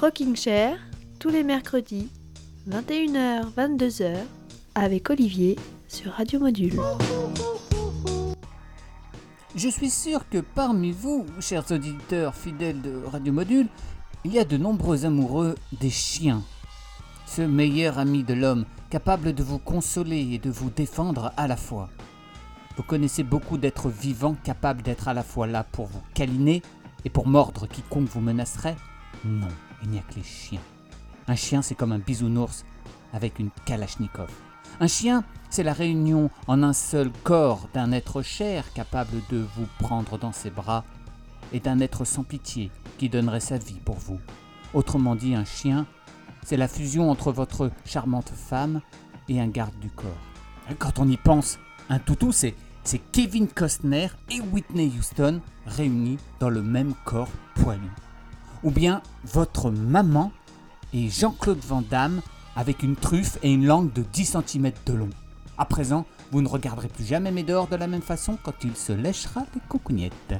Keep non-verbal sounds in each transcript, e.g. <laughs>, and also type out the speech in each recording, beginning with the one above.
Rocking Chair, tous les mercredis, 21h, 22h, avec Olivier sur Radio Module. Je suis sûr que parmi vous, chers auditeurs fidèles de Radio Module, il y a de nombreux amoureux des chiens. Ce meilleur ami de l'homme, capable de vous consoler et de vous défendre à la fois. Vous connaissez beaucoup d'êtres vivants capables d'être à la fois là pour vous câliner et pour mordre quiconque vous menacerait Non, il n'y a que les chiens. Un chien, c'est comme un bisounours avec une kalachnikov. Un chien, c'est la réunion en un seul corps d'un être cher capable de vous prendre dans ses bras et d'un être sans pitié qui donnerait sa vie pour vous. Autrement dit, un chien, c'est la fusion entre votre charmante femme et un garde du corps. Quand on y pense, un toutou, c'est Kevin Costner et Whitney Houston réunis dans le même corps poilu. Ou bien votre maman et Jean-Claude Van Damme avec une truffe et une langue de 10 cm de long. À présent, vous ne regarderez plus jamais Médor de la même façon quand il se lèchera les coucougnettes.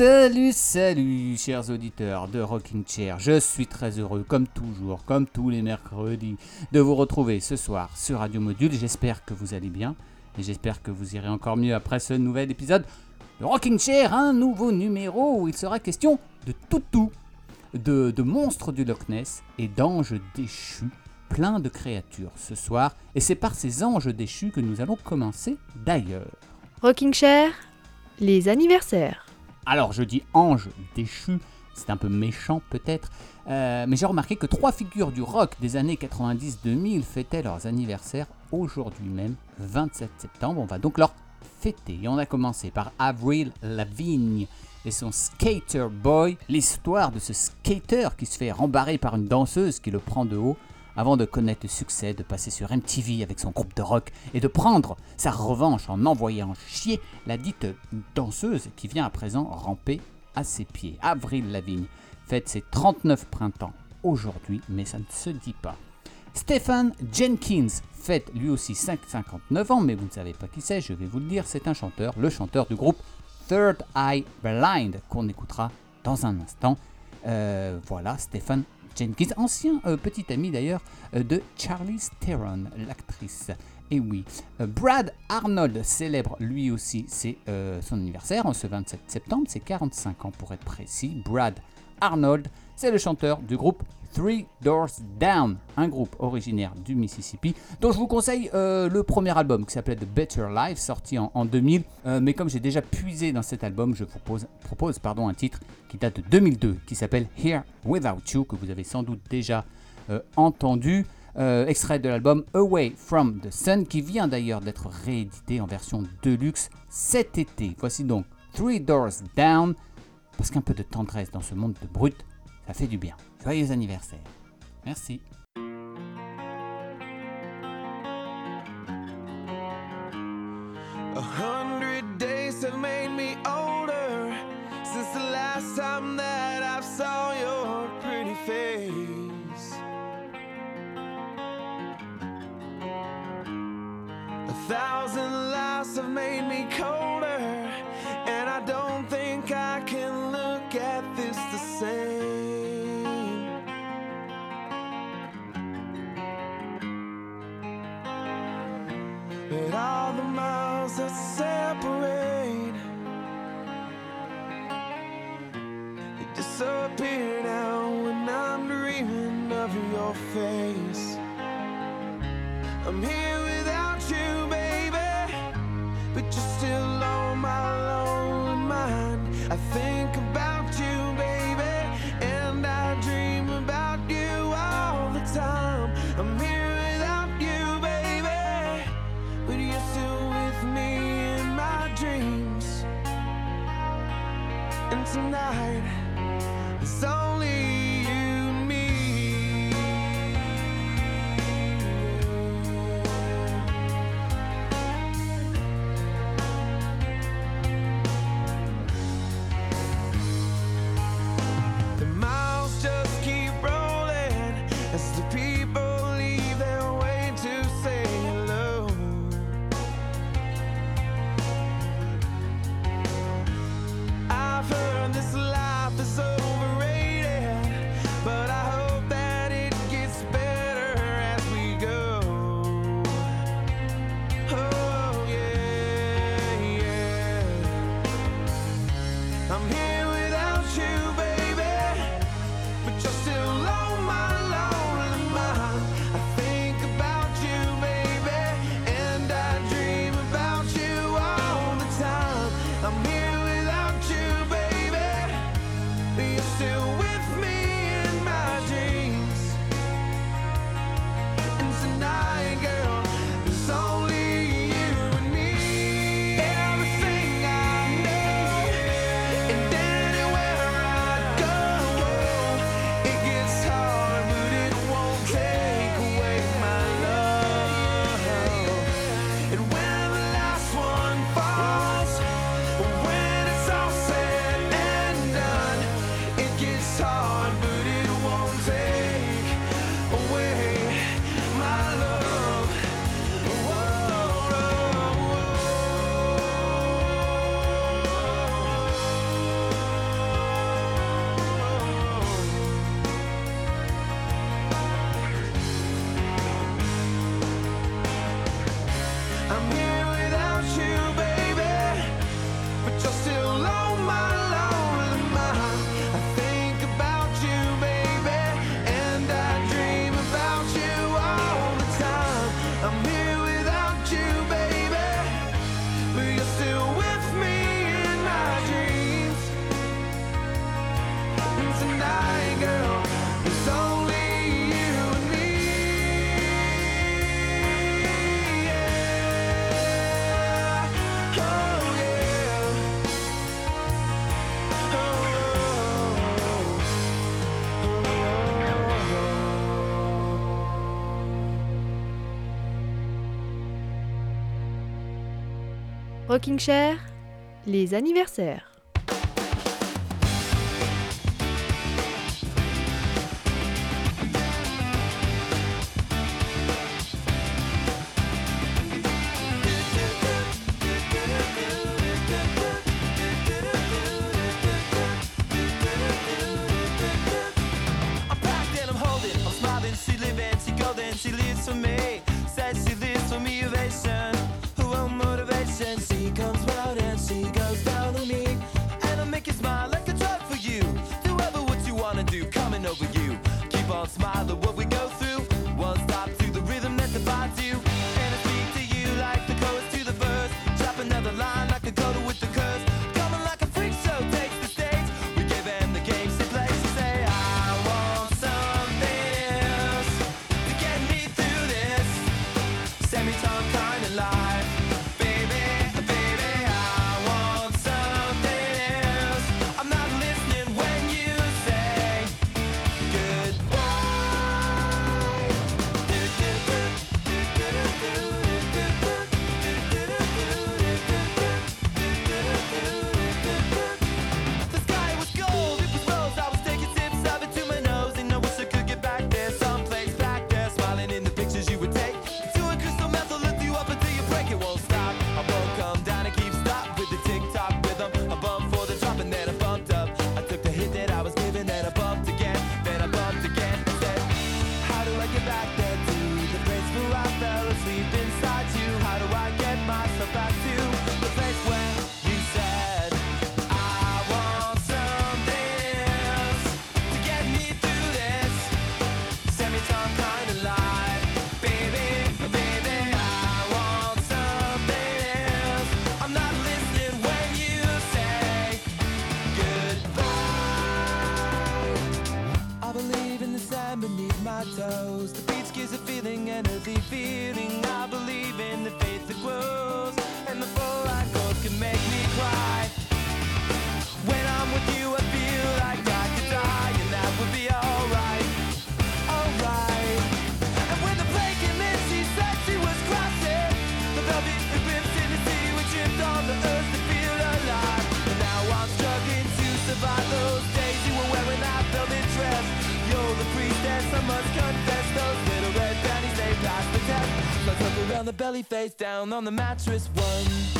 Salut, salut, chers auditeurs de Rocking Chair. Je suis très heureux, comme toujours, comme tous les mercredis, de vous retrouver ce soir sur Radio Module. J'espère que vous allez bien et j'espère que vous irez encore mieux après ce nouvel épisode de Rocking Chair, un nouveau numéro où il sera question de toutou, de, de monstres du Loch Ness et d'anges déchus, plein de créatures ce soir. Et c'est par ces anges déchus que nous allons commencer d'ailleurs. Rocking Chair, les anniversaires. Alors je dis ange déchu, c'est un peu méchant peut-être, euh, mais j'ai remarqué que trois figures du rock des années 90-2000 fêtaient leurs anniversaires aujourd'hui même, 27 septembre. On va donc leur fêter. Et on a commencé par Avril Lavigne et son Skater Boy, l'histoire de ce skater qui se fait rembarrer par une danseuse qui le prend de haut avant de connaître le succès, de passer sur MTV avec son groupe de rock et de prendre sa revanche en envoyant chier la dite danseuse qui vient à présent ramper à ses pieds. Avril Lavigne fête ses 39 printemps aujourd'hui, mais ça ne se dit pas. Stephen Jenkins fête lui aussi 5 59 ans, mais vous ne savez pas qui c'est, je vais vous le dire, c'est un chanteur, le chanteur du groupe Third Eye Blind, qu'on écoutera dans un instant. Euh, voilà, Stephen Jenkins, ancien euh, petit ami d'ailleurs euh, de Charlize Theron, l'actrice. Et oui, euh, Brad Arnold célèbre lui aussi c'est son anniversaire ce 27 septembre, c'est 45 ans pour être précis. Brad Arnold, c'est le chanteur du groupe Three Doors Down, un groupe originaire du Mississippi, dont je vous conseille euh, le premier album qui s'appelait The Better Life, sorti en, en 2000. Euh, mais comme j'ai déjà puisé dans cet album, je vous propose, propose pardon, un titre qui date de 2002, qui s'appelle Here Without You, que vous avez sans doute déjà euh, entendu. Extrait de l'album Away from the Sun, qui vient d'ailleurs d'être réédité en version deluxe cet été. Voici donc Three Doors Down, parce qu'un peu de tendresse dans ce monde de brut, ça fait du bien. Joyeux anniversaire. Merci. A hundred your face Rocking Chair, les anniversaires. down on the mattress one.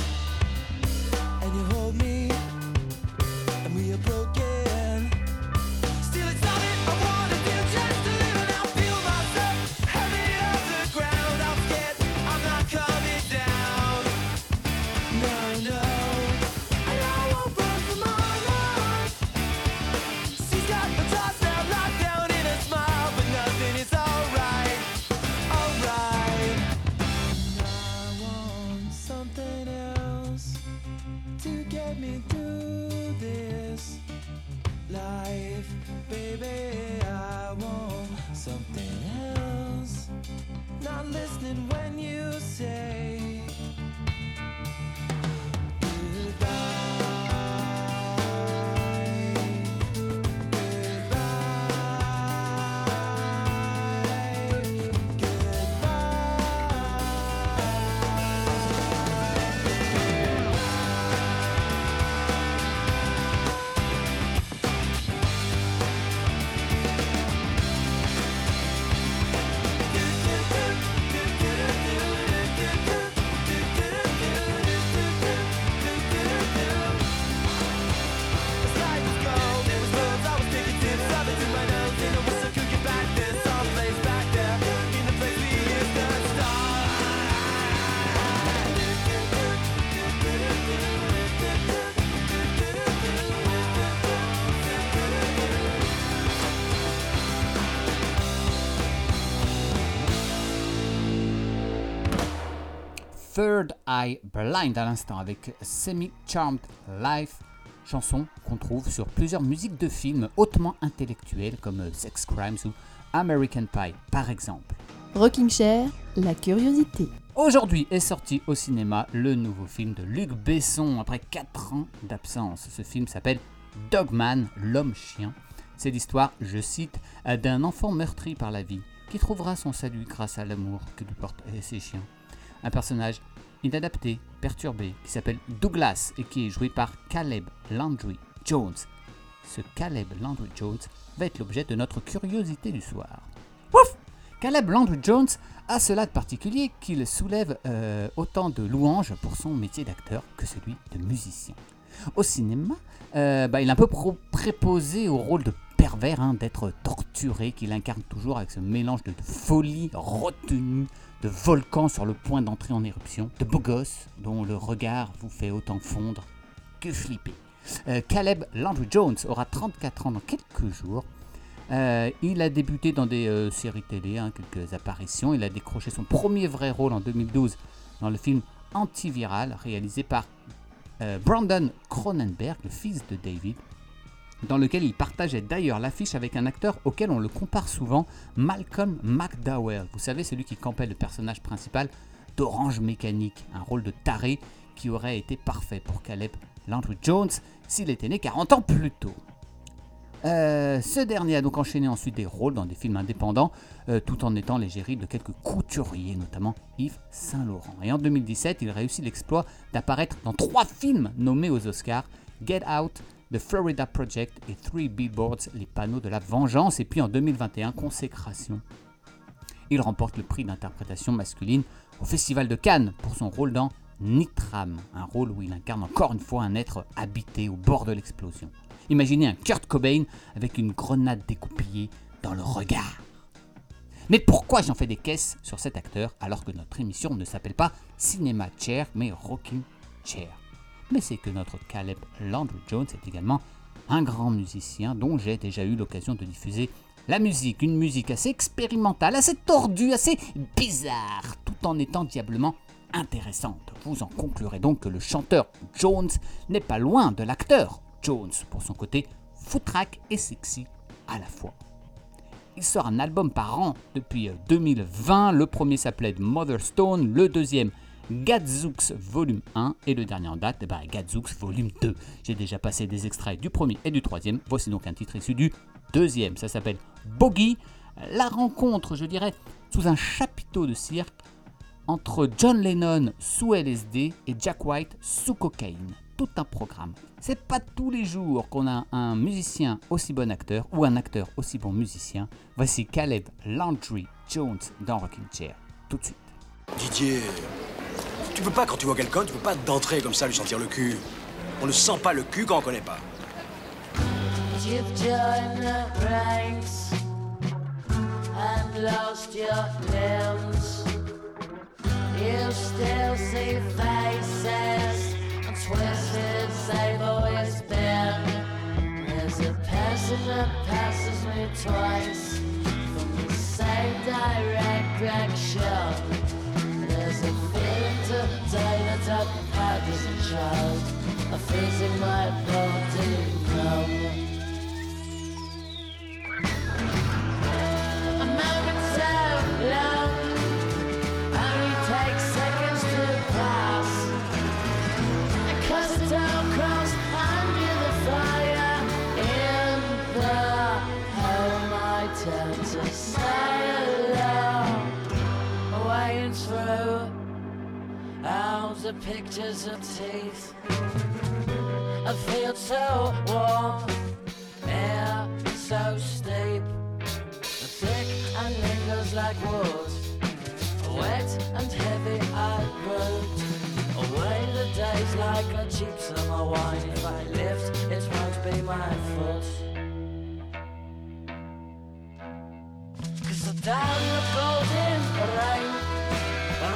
when you Third Eye Blind à l'instant avec Semi Charmed Life, chanson qu'on trouve sur plusieurs musiques de films hautement intellectuels comme Sex Crimes ou American Pie par exemple. Rocking Chair, la curiosité. Aujourd'hui est sorti au cinéma le nouveau film de Luc Besson après 4 ans d'absence. Ce film s'appelle Dogman, l'homme chien. C'est l'histoire, je cite, d'un enfant meurtri par la vie qui trouvera son salut grâce à l'amour que lui portent ses chiens. Un personnage inadapté, perturbé, qui s'appelle Douglas et qui est joué par Caleb Landry Jones. Ce Caleb Landry Jones va être l'objet de notre curiosité du soir. Ouf Caleb Landry Jones a cela de particulier qu'il soulève euh, autant de louanges pour son métier d'acteur que celui de musicien. Au cinéma, euh, bah, il est un peu préposé au rôle de pervers, hein, d'être torturé, qu'il incarne toujours avec ce mélange de folie retenue, de volcan sur le point d'entrer en éruption, de beau gosse dont le regard vous fait autant fondre que flipper. Euh, Caleb Landry Jones aura 34 ans dans quelques jours. Euh, il a débuté dans des euh, séries télé, hein, quelques apparitions. Il a décroché son premier vrai rôle en 2012 dans le film Antiviral, réalisé par Brandon Cronenberg, le fils de David, dans lequel il partageait d'ailleurs l'affiche avec un acteur auquel on le compare souvent, Malcolm McDowell. Vous savez, celui qui campait le personnage principal d'Orange Mécanique, un rôle de taré qui aurait été parfait pour Caleb Landry Jones s'il était né 40 ans plus tôt. Euh, ce dernier a donc enchaîné ensuite des rôles dans des films indépendants, euh, tout en étant l'égérie de quelques couturiers, notamment Yves Saint Laurent. Et en 2017, il réussit l'exploit d'apparaître dans trois films nommés aux Oscars Get Out, The Florida Project et Three Billboards, les panneaux de la vengeance. Et puis en 2021, Consécration. Il remporte le prix d'interprétation masculine au Festival de Cannes pour son rôle dans Nitram, un rôle où il incarne encore une fois un être habité au bord de l'explosion. Imaginez un Kurt Cobain avec une grenade découpillée dans le regard. Mais pourquoi j'en fais des caisses sur cet acteur alors que notre émission ne s'appelle pas Cinéma Chair mais Rocking Chair? Mais c'est que notre Caleb Landry Jones est également un grand musicien dont j'ai déjà eu l'occasion de diffuser la musique, une musique assez expérimentale, assez tordue, assez bizarre, tout en étant diablement intéressante. Vous en conclurez donc que le chanteur Jones n'est pas loin de l'acteur Jones pour son côté foutraque et sexy à la fois. Il sort un album par an depuis euh, 2020. Le premier s'appelait Mother Stone, le deuxième Gadzooks Volume 1 et le dernier en date, ben, Gadzooks Volume 2. J'ai déjà passé des extraits du premier et du troisième. Voici donc un titre issu du deuxième. Ça s'appelle Bogey. La rencontre, je dirais, sous un chapiteau de cirque entre John Lennon sous LSD et Jack White sous cocaïne. Tout un programme. C'est pas tous les jours qu'on a un musicien aussi bon acteur ou un acteur aussi bon musicien. Voici Caleb Landry Jones dans Rocking Chair. Tout de suite. Didier, tu peux pas, quand tu vois quelqu'un, tu peux pas d'entrer comme ça lui sentir le cul. On ne sent pas le cul quand on connaît pas. You've joined the ranks and lost your limbs. You still see faces and twisted they've always been. There's a person that passes me twice from the same direction. There's a feeling today that I've had as a child. A freezing my body numb. A the pictures of teeth. I feel so warm, air so steep thick and lingers like wood. Wet and heavy I put away the days like a cheap summer wine. If I lift, it won't be my foot. Cause the down the golden rain,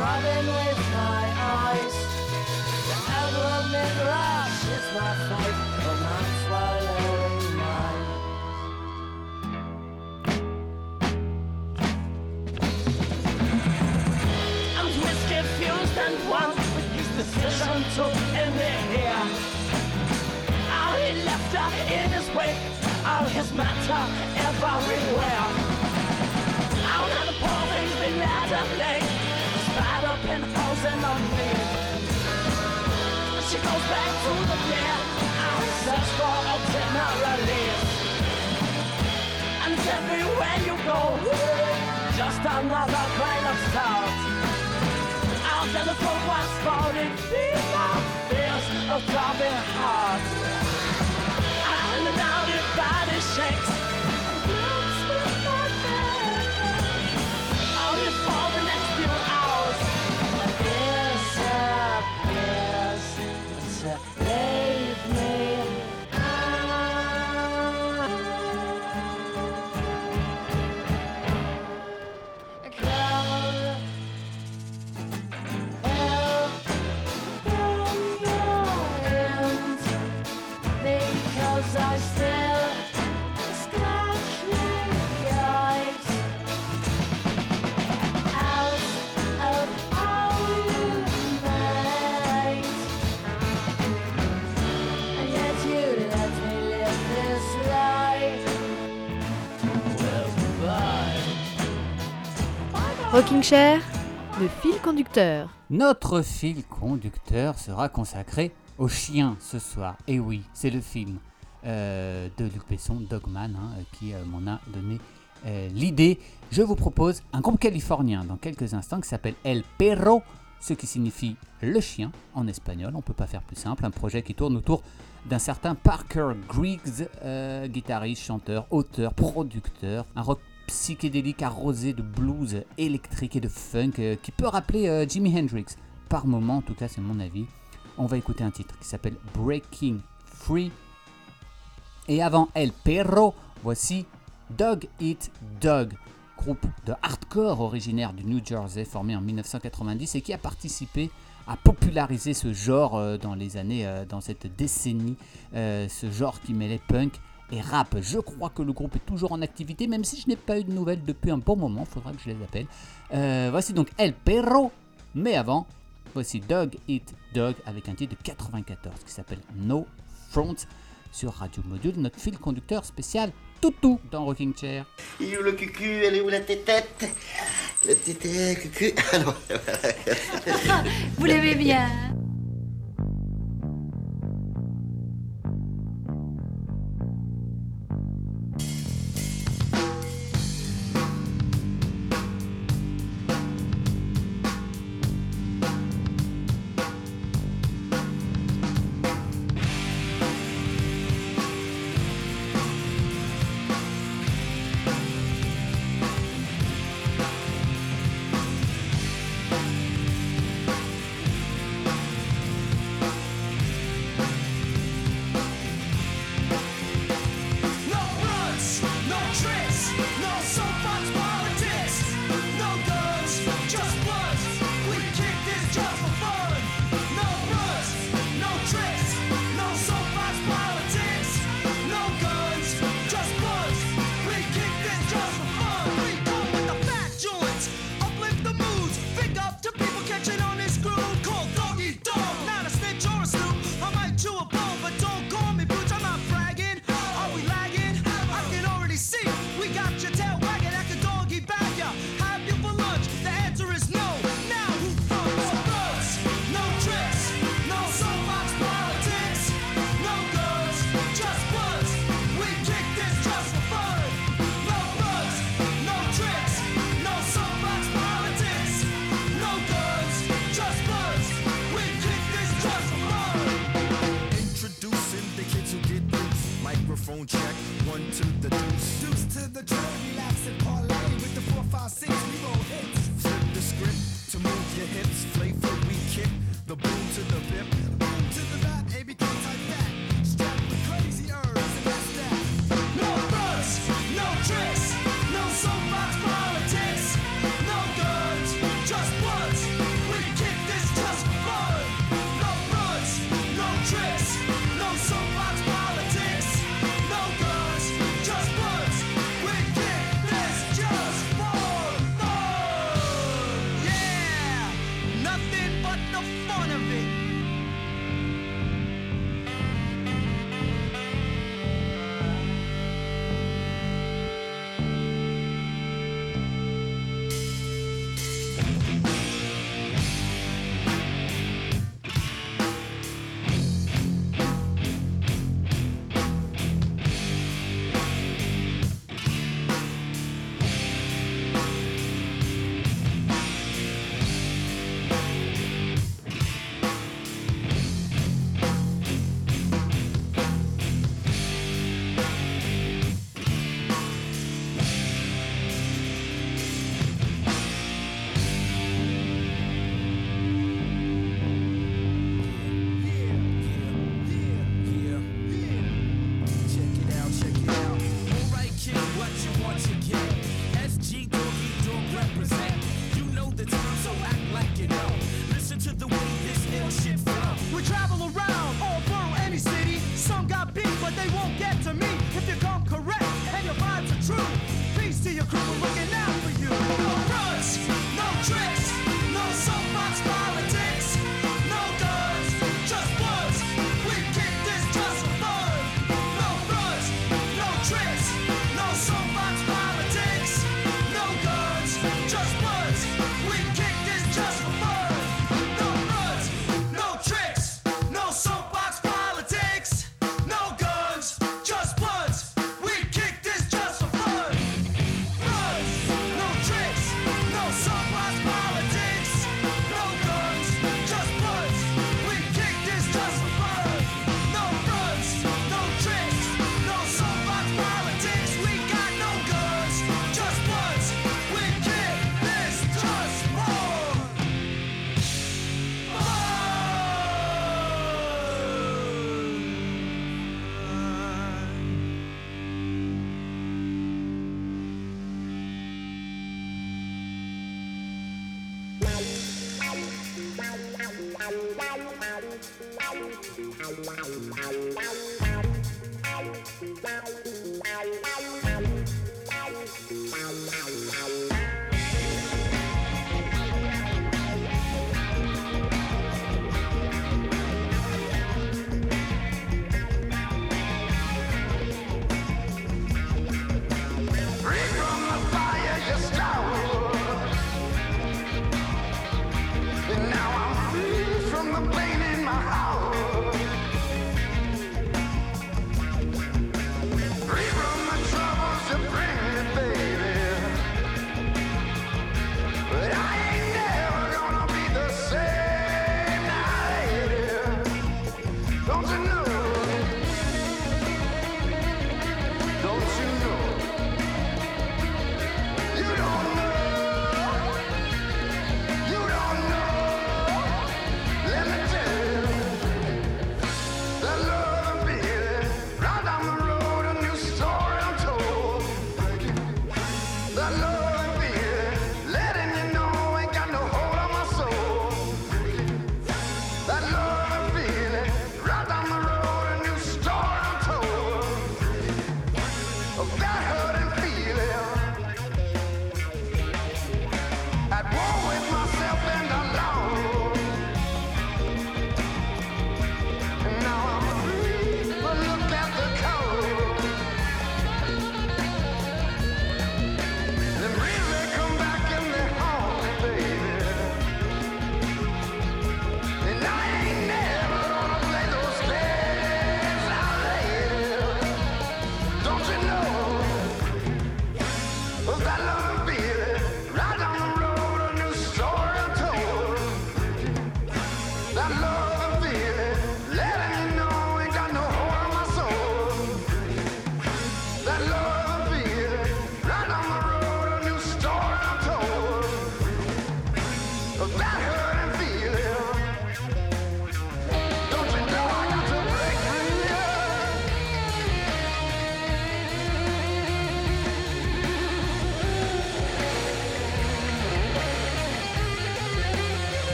Robin with my eyes. The emblem in rush is my fight, for not swallowing mine. I'm whiskey confused and once with his decision took in the air. All he left her in his wake, all his matter everywhere. Out on the pavement, the ladder lay goes in the. She goes back to the bed. I search for a generalist. And it's everywhere you go, just another kind of salt. Out there the phone was spouting fever, fears a dropping heart. Rocking Chair, le fil conducteur. Notre fil conducteur sera consacré aux chiens ce soir. Et oui, c'est le film euh, de Luc Besson, Dogman, hein, qui euh, m'en a donné euh, l'idée. Je vous propose un groupe californien dans quelques instants qui s'appelle El Perro, ce qui signifie le chien en espagnol. On peut pas faire plus simple. Un projet qui tourne autour d'un certain Parker Griggs, euh, guitariste, chanteur, auteur, producteur, un rock psychédélique arrosé de blues électrique et de funk euh, qui peut rappeler euh, Jimi Hendrix. Par moment, en tout cas, c'est mon avis. On va écouter un titre qui s'appelle Breaking Free. Et avant El Perro, voici Dog Eat Dog, groupe de hardcore originaire du New Jersey formé en 1990 et qui a participé à populariser ce genre euh, dans les années, dans cette décennie, ce genre qui mêlait punk et rap. Je crois que le groupe est toujours en activité, même si je n'ai pas eu de nouvelles depuis un bon moment, faudra que je les appelle. Euh, voici donc El Perro, mais avant, voici Dog Eat Dog avec un titre de 94 qui s'appelle No Front sur Radio Module, notre fil conducteur spécial Toutou dans Rocking Chair. Il est où le cucu Elle est où la tétette Le tété, cucu <laughs> Ah non, Vous l'aimez bien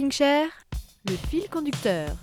Rocking Chair, le fil conducteur.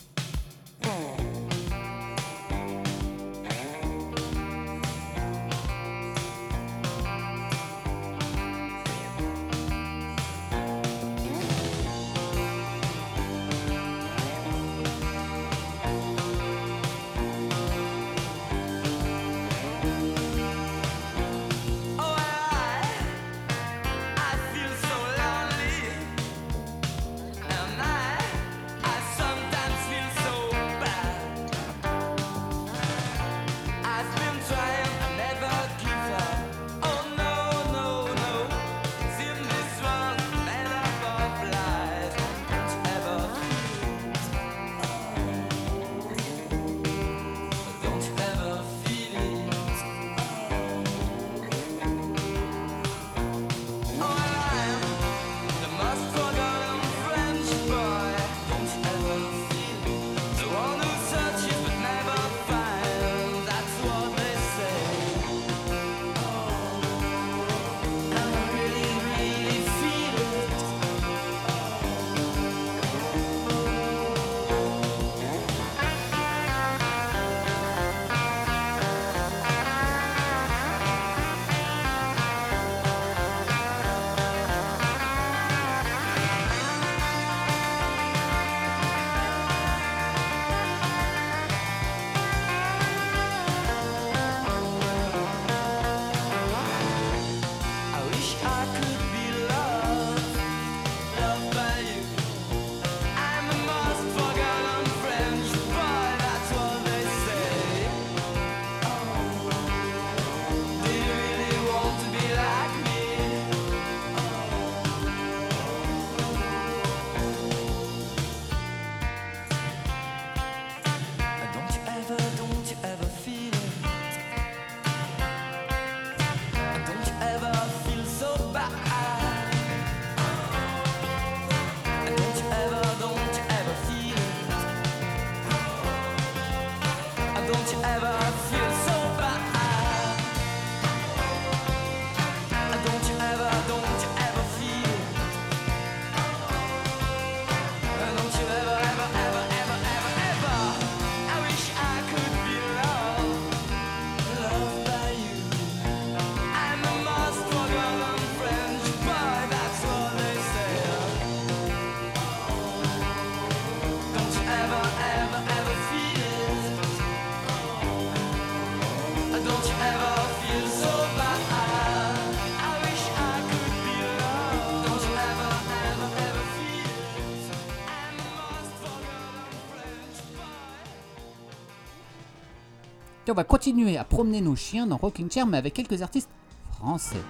On va continuer à promener nos chiens dans Rocking Chair, mais avec quelques artistes français.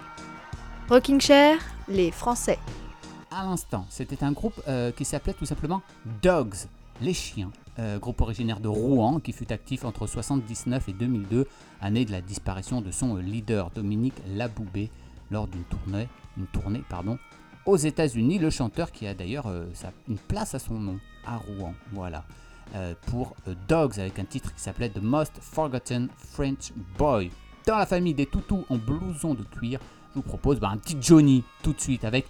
Rocking Chair, les Français. À l'instant, c'était un groupe euh, qui s'appelait tout simplement Dogs, les chiens. Euh, groupe originaire de Rouen qui fut actif entre 1979 et 2002, année de la disparition de son leader Dominique Laboubé lors d'une tournée, une tournée pardon, aux États-Unis. Le chanteur qui a d'ailleurs euh, une place à son nom à Rouen. Voilà. Euh, pour euh, Dogs avec un titre qui s'appelait The Most Forgotten French Boy. Dans la famille des toutous en blouson de cuir, je vous propose bah, un petit Johnny tout de suite avec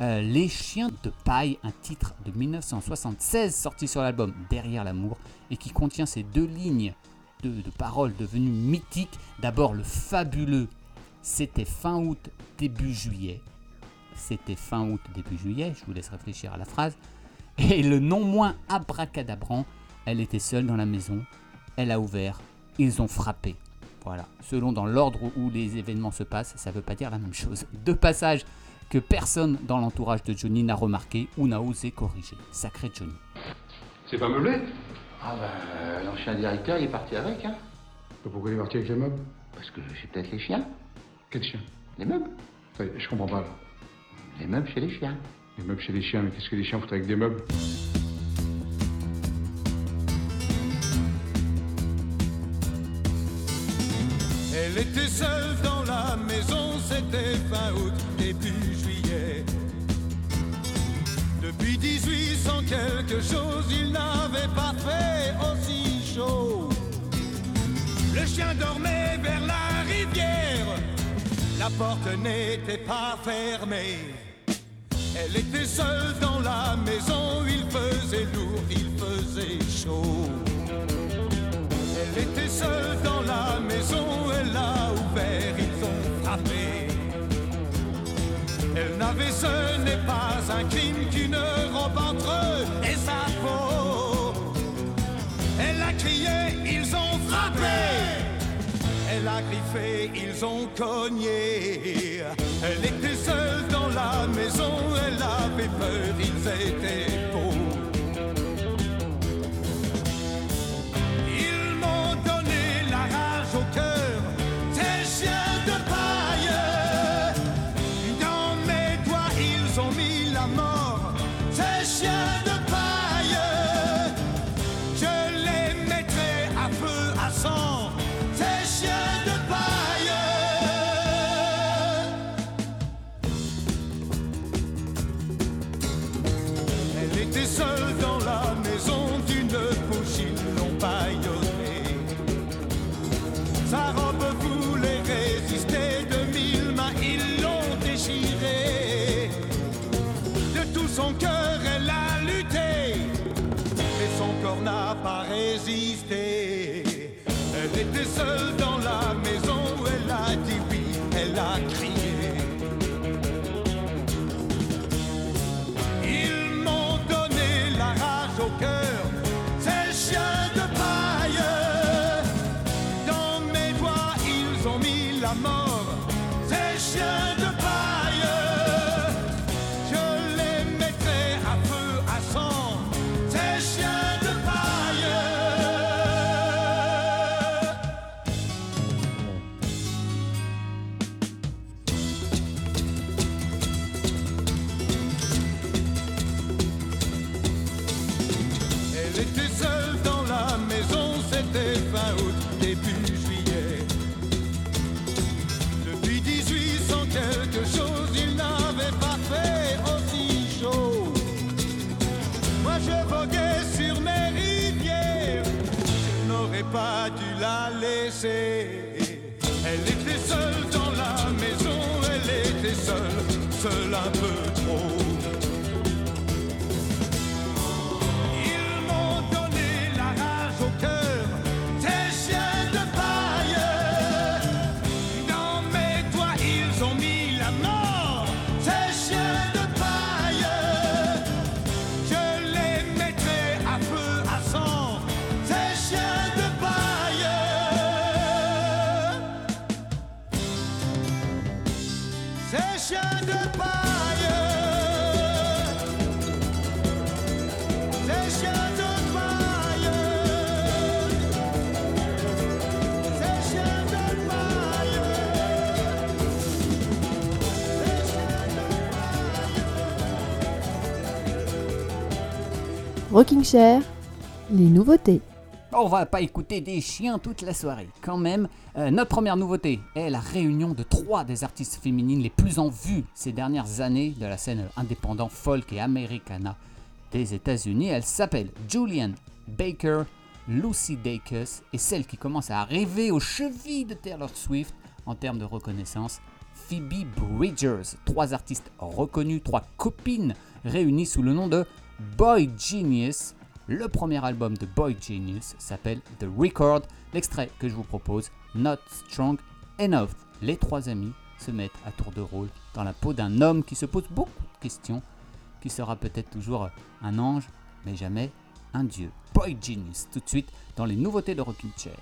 euh, Les Chiens de Paille, un titre de 1976 sorti sur l'album Derrière l'amour et qui contient ces deux lignes de, de paroles devenues mythiques. D'abord le fabuleux C'était fin août, début juillet. C'était fin août, début juillet, je vous laisse réfléchir à la phrase. Et le non moins abracadabrant, elle était seule dans la maison, elle a ouvert, ils ont frappé. Voilà, selon dans l'ordre où les événements se passent, ça ne veut pas dire la même chose. <laughs> Deux passages que personne dans l'entourage de Johnny n'a remarqué ou n'a osé corriger. Sacré Johnny. C'est pas meublé? Ah ben, l'ancien directeur, il est parti avec, hein. Pourquoi il est parti avec les meubles? Parce que c'est peut-être les chiens. Quel chien Les meubles. Je comprends pas là. Les meubles chez les chiens. Les meubles chez les chiens, mais qu'est-ce que les chiens foutent avec des meubles? Elle était seule dans la maison, c'était fin août, début juillet. Depuis 1800 quelque chose, il n'avait pas fait aussi chaud. Le chien dormait vers la rivière, la porte n'était pas fermée. Elle était seule dans la maison, il faisait lourd, il faisait chaud. Elle était seule dans la maison, elle a ouvert, ils ont frappé. Elle n'avait, ce n'est pas un crime qu'une robe entre eux et sa peau. Elle a crié, ils ont frappé. Elle a griffé, ils ont cogné. Elle était seule dans la maison, elle avait peur, ils étaient la laisser. Elle était seule dans la maison, elle était seule, seule un peu Rocking Chair, les nouveautés. On va pas écouter des chiens toute la soirée. Quand même, euh, notre première nouveauté est la réunion de trois des artistes féminines les plus en vue ces dernières années de la scène indépendant folk et americana des États-Unis. Elle s'appelle Julian Baker, Lucy Dacus et celle qui commence à arriver aux chevilles de Taylor Swift en termes de reconnaissance, Phoebe Bridgers. Trois artistes reconnus, trois copines réunies sous le nom de Boy Genius. Le premier album de Boy Genius s'appelle The Record. L'extrait que je vous propose, Not Strong Enough. Les trois amis se mettent à tour de rôle dans la peau d'un homme qui se pose beaucoup de questions, qui sera peut-être toujours un ange, mais jamais un dieu. Boy Genius, tout de suite dans les nouveautés de Rocking Chair.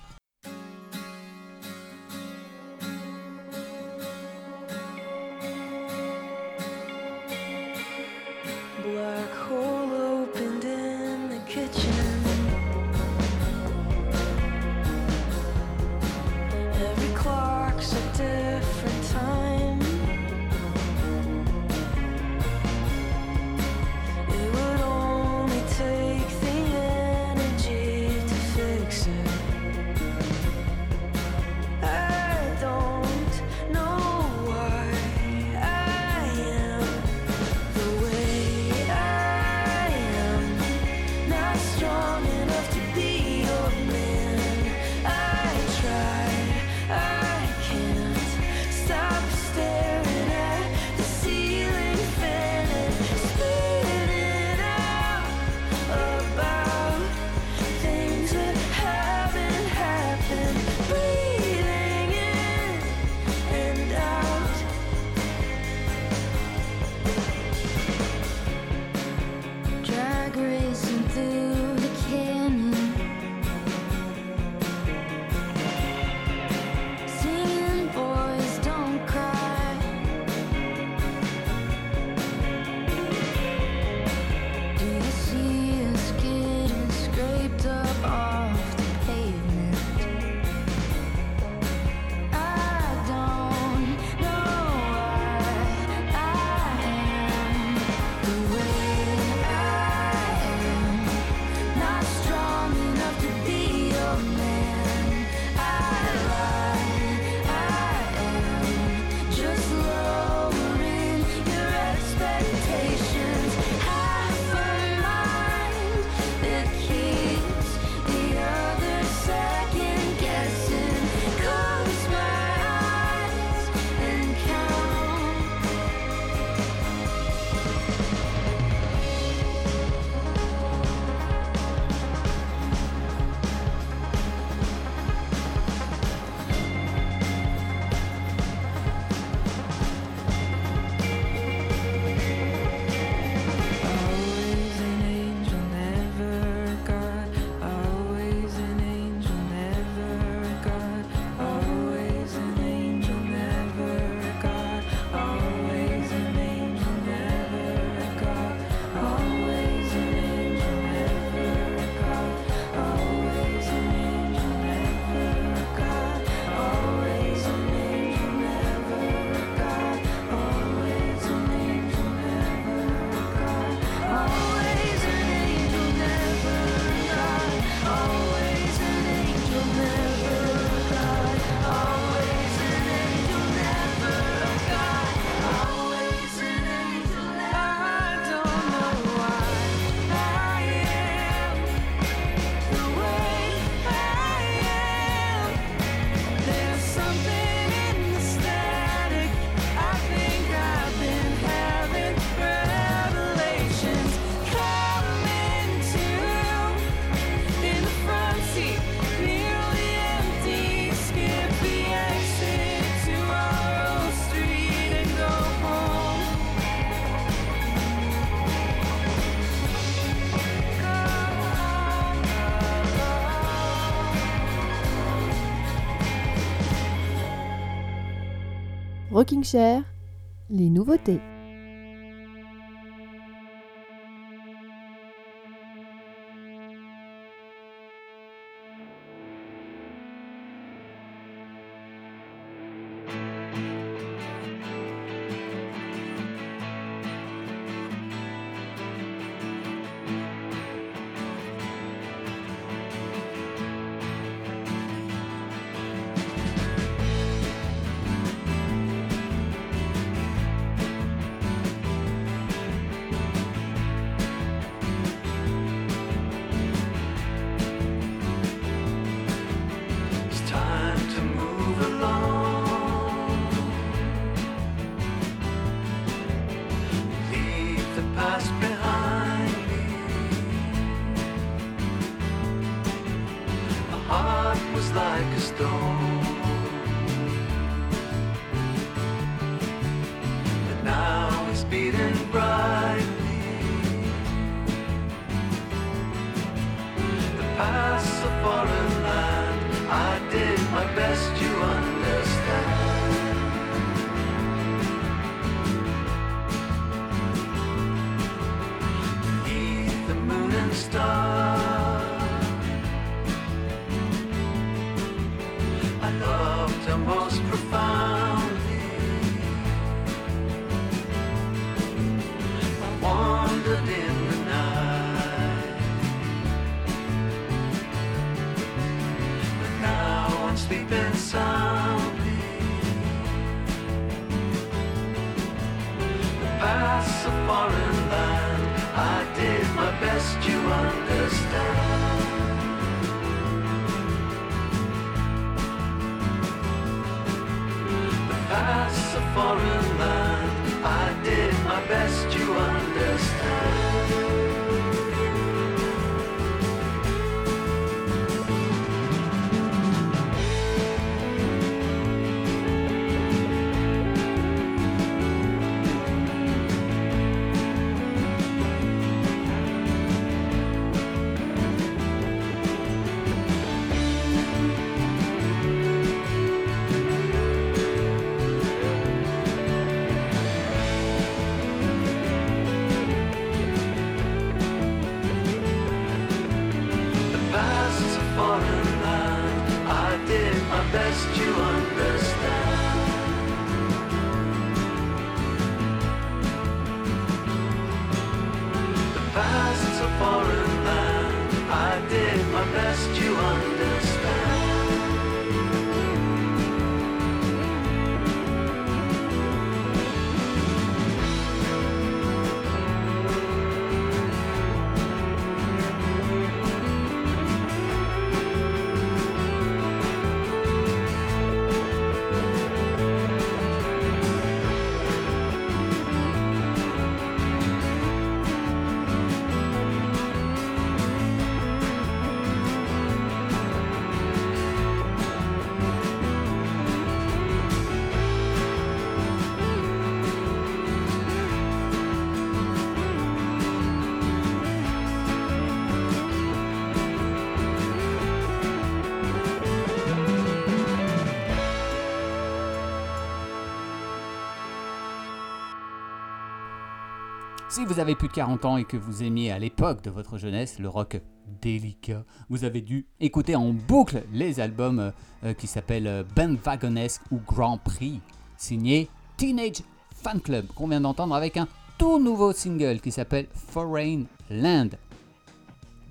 Rocking Chair, les nouveautés. Si vous avez plus de 40 ans et que vous aimiez à l'époque de votre jeunesse le rock délicat, vous avez dû écouter en boucle les albums euh, euh, qui s'appellent euh, Bandwagonesque ou Grand Prix, signé Teenage Fan Club, qu'on vient d'entendre avec un tout nouveau single qui s'appelle Foreign Land.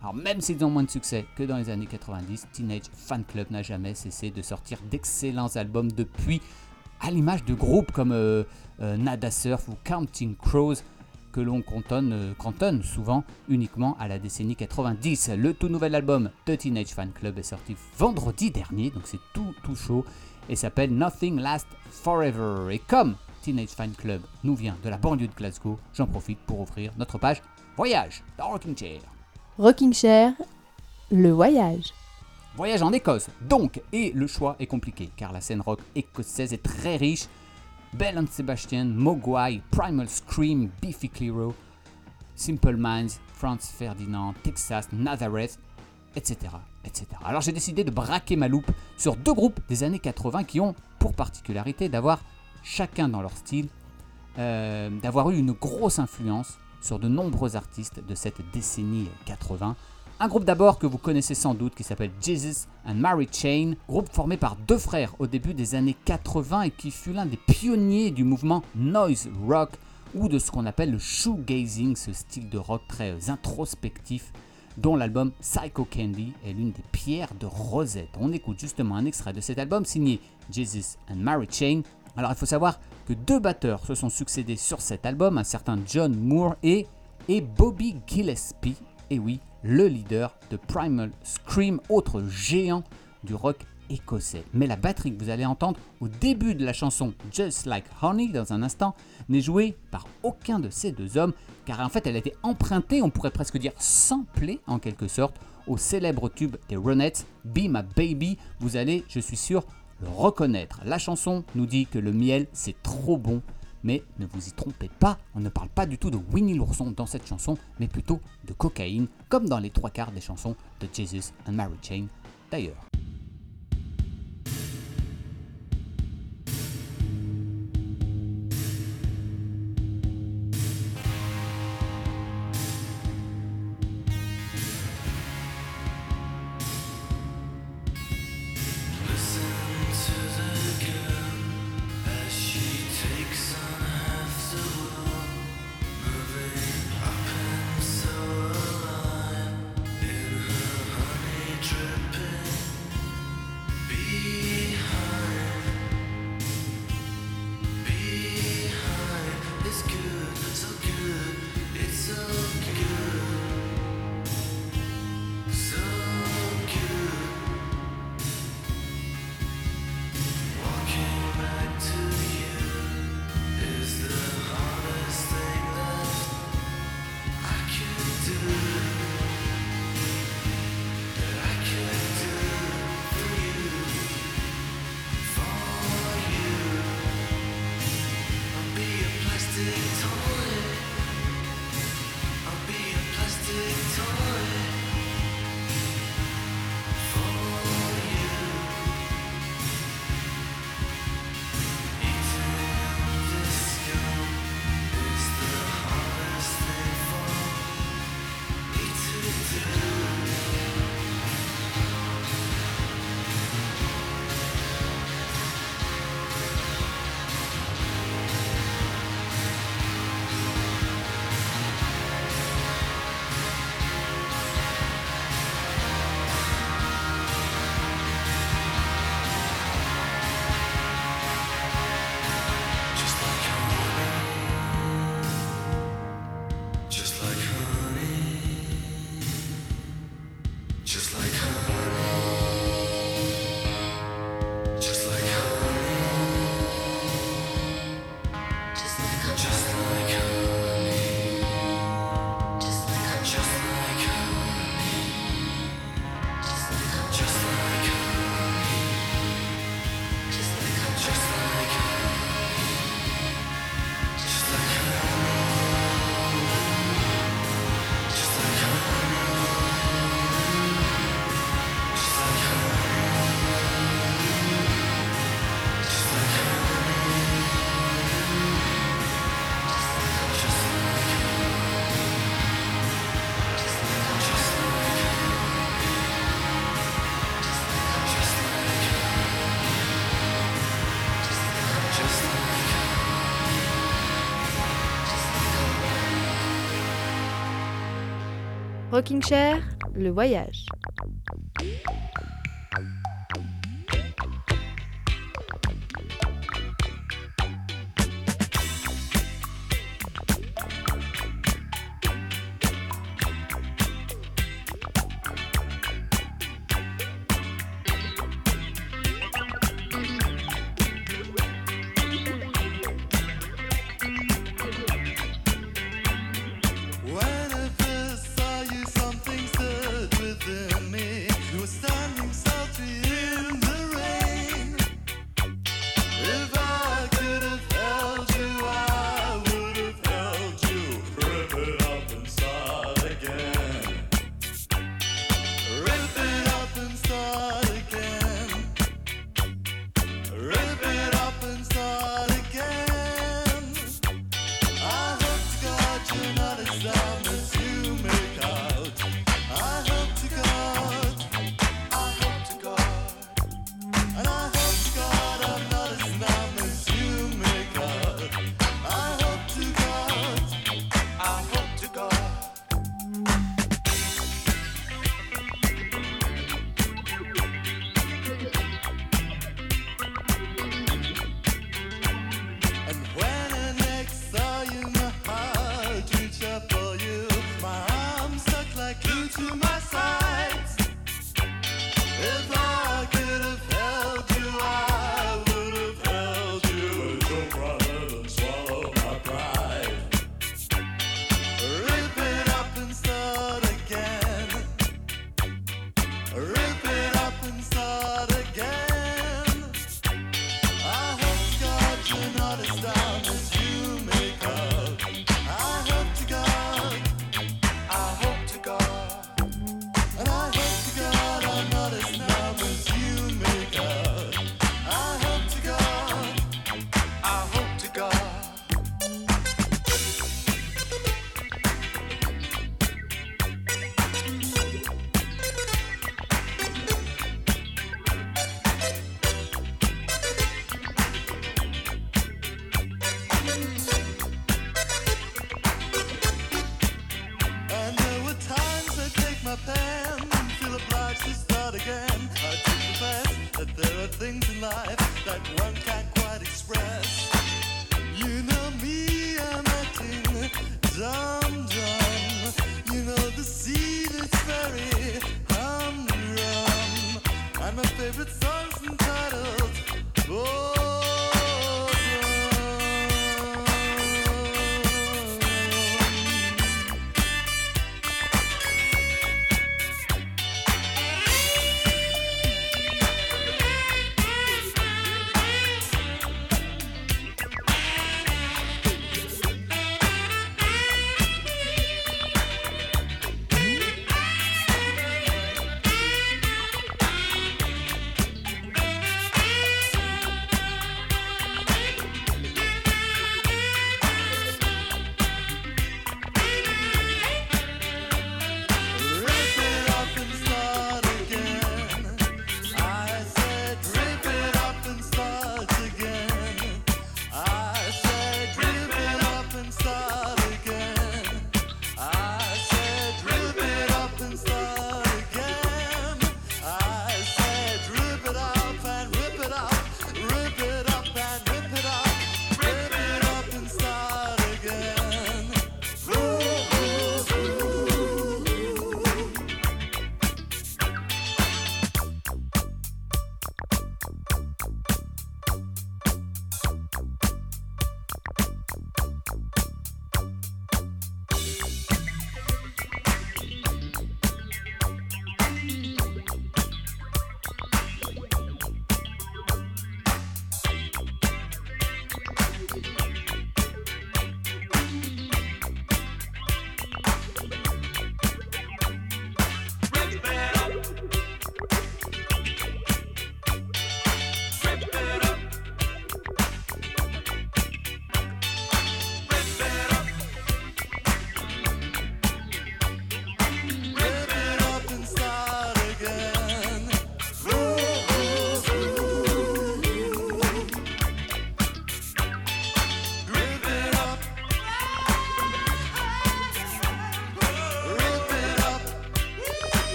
Alors même s'ils ont moins de succès que dans les années 90, Teenage Fan Club n'a jamais cessé de sortir d'excellents albums depuis, à l'image de groupes comme Nada Surf ou Counting Crows, que l'on cantonne, euh, cantonne souvent uniquement à la décennie 90. Le tout nouvel album de Teenage Fan Club est sorti vendredi dernier, donc c'est tout tout chaud, et s'appelle Nothing Lasts Forever. Et comme Teenage Fan Club nous vient de la banlieue de Glasgow, j'en profite pour ouvrir notre page Voyage dans Rocking Chair. Rocking Chair, le voyage. Voyage en Écosse, donc, et le choix est compliqué, car la scène rock écossaise est très riche. Bell and Sebastian, Mogwai, Primal Scream, Beefy Clearo, Simple Minds, Franz Ferdinand, Texas, Nazareth, etc. etc. Alors j'ai décidé de braquer ma loupe sur deux groupes des années 80 qui ont pour particularité d'avoir, chacun dans leur style, euh, d'avoir eu une grosse influence sur de nombreux artistes de cette décennie 80. Un groupe d'abord que vous connaissez sans doute qui s'appelle Jesus and Mary Chain, groupe formé par deux frères au début des années 80 et qui fut l'un des pionniers du mouvement noise rock ou de ce qu'on appelle le shoegazing, ce style de rock très euh, introspectif dont l'album Psycho Candy est l'une des pierres de Rosette. On écoute justement un extrait de cet album signé Jesus and Mary Chain. Alors il faut savoir que deux batteurs se sont succédés sur cet album, un certain John Moore et, et Bobby Gillespie, et oui, le leader de Primal Scream, autre géant du rock écossais. Mais la batterie que vous allez entendre au début de la chanson Just Like Honey dans un instant n'est jouée par aucun de ces deux hommes, car en fait elle a été empruntée, on pourrait presque dire samplée en quelque sorte, au célèbre tube des Ronettes, Be My Baby. Vous allez, je suis sûr, le reconnaître. La chanson nous dit que le miel c'est trop bon, mais ne vous y trompez pas, on ne parle pas du tout de Winnie l'ourson dans cette chanson, mais plutôt de cocaïne, comme dans les trois quarts des chansons de Jesus and Mary Chain d'ailleurs. Rocking Chair, le voyage.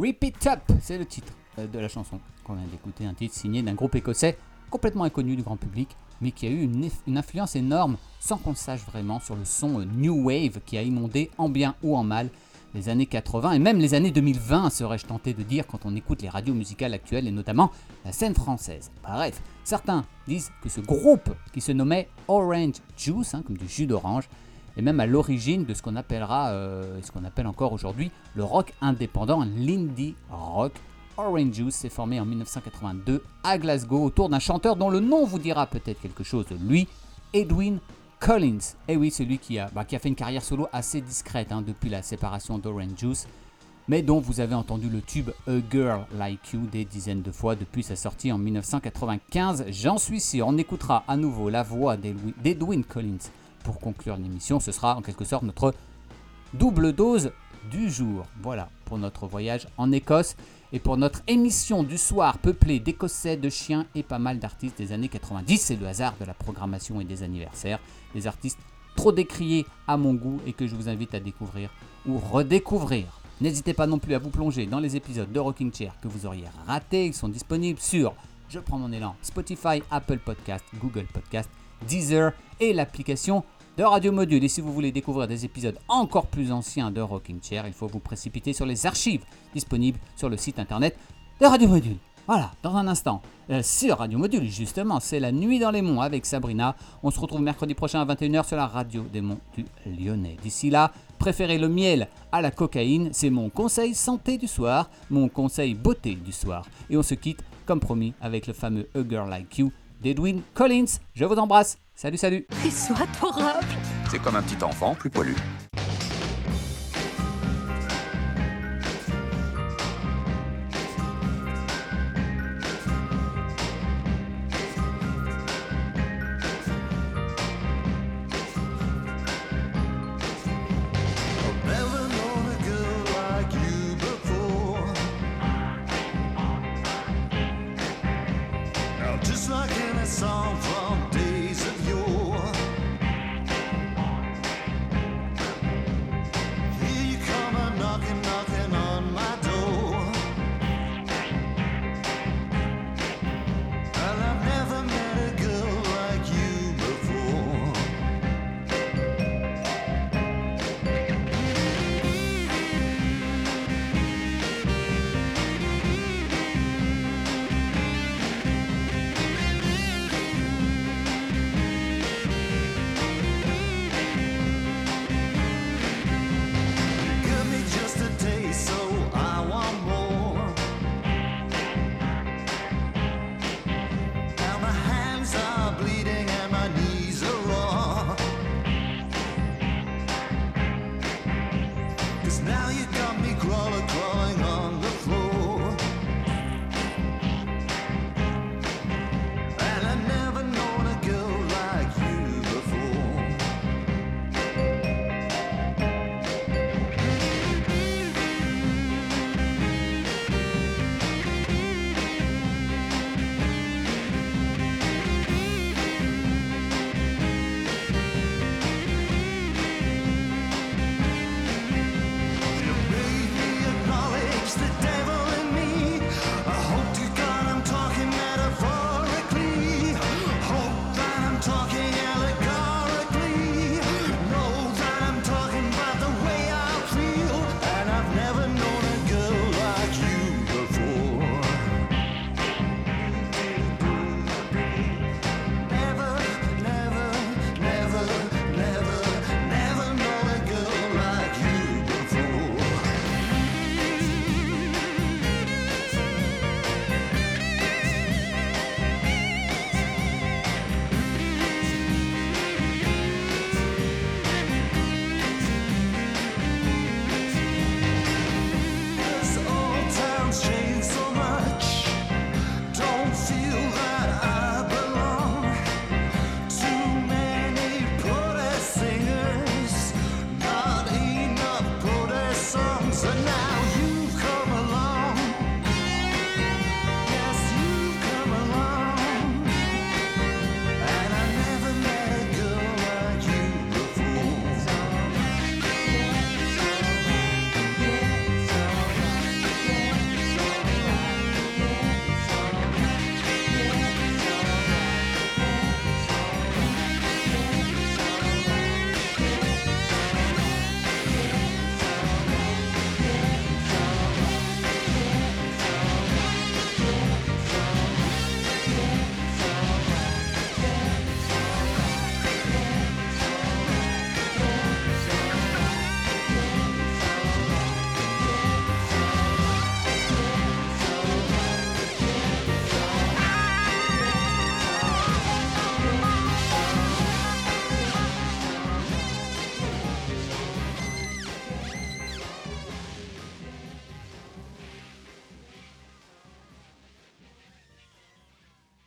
Rip It Up, c'est le titre euh, de la chanson qu'on vient d'écouter, un titre signé d'un groupe écossais complètement inconnu du grand public, mais qui a eu une, influence énorme sans qu'on sache vraiment sur le son euh, New Wave qui a inondé en bien ou en mal les années 80 et même les années 2020, serais-je tenté de dire quand on écoute les radios musicales actuelles et notamment la scène française. Bref, certains disent que ce groupe qui se nommait Orange Juice, hein, comme du jus d'orange, est même à l'origine de ce qu'on appellera, euh, ce qu'on appelle encore aujourd'hui le rock indépendant, l'indie rock. Orange Juice s'est formé en 1982 à Glasgow autour d'un chanteur dont le nom vous dira peut-être quelque chose lui, Edwin Collins. Et oui, celui qui a, bah, qui a fait une carrière solo assez discrète hein, depuis la séparation d'Orange Juice, mais dont vous avez entendu le tube A Girl Like You des dizaines de fois depuis sa sortie en 1995. J'en suis sûr, on écoutera à nouveau la voix d'Edwin Collins pour conclure l'émission. Ce sera en quelque sorte notre double dose du jour. Voilà pour notre voyage en Écosse et pour notre émission du soir peuplée d'Écossais, de chiens et pas mal d'artistes des années 90. C'est le hasard de la programmation et des anniversaires. Des artistes trop décriés à mon goût et que je vous invite à découvrir ou redécouvrir. N'hésitez pas non plus à vous plonger dans les épisodes de Rocking Chair que vous auriez ratés. Ils sont disponibles sur Je prends mon élan, Spotify, Apple Podcast, Google Podcast, Deezer et l'application de Radio Module. Et si vous voulez découvrir des épisodes encore plus anciens de Rocking Chair, il faut vous précipiter sur les archives disponibles sur le site internet de Radio Module. Voilà, dans un instant, euh, sur Radio Module, justement, c'est la nuit dans les monts avec Sabrina. On se retrouve mercredi prochain à 21h sur la radio des monts du Lyonnais. D'ici là, préférez le miel à la cocaïne, c'est mon conseil santé du soir, mon conseil beauté du soir. Et on se quitte, comme promis, avec le fameux A Girl Like You d'Edwin Collins. Je vous embrasse. Salut, salut. Ils sont adorables. C'est comme un petit enfant plus poilu.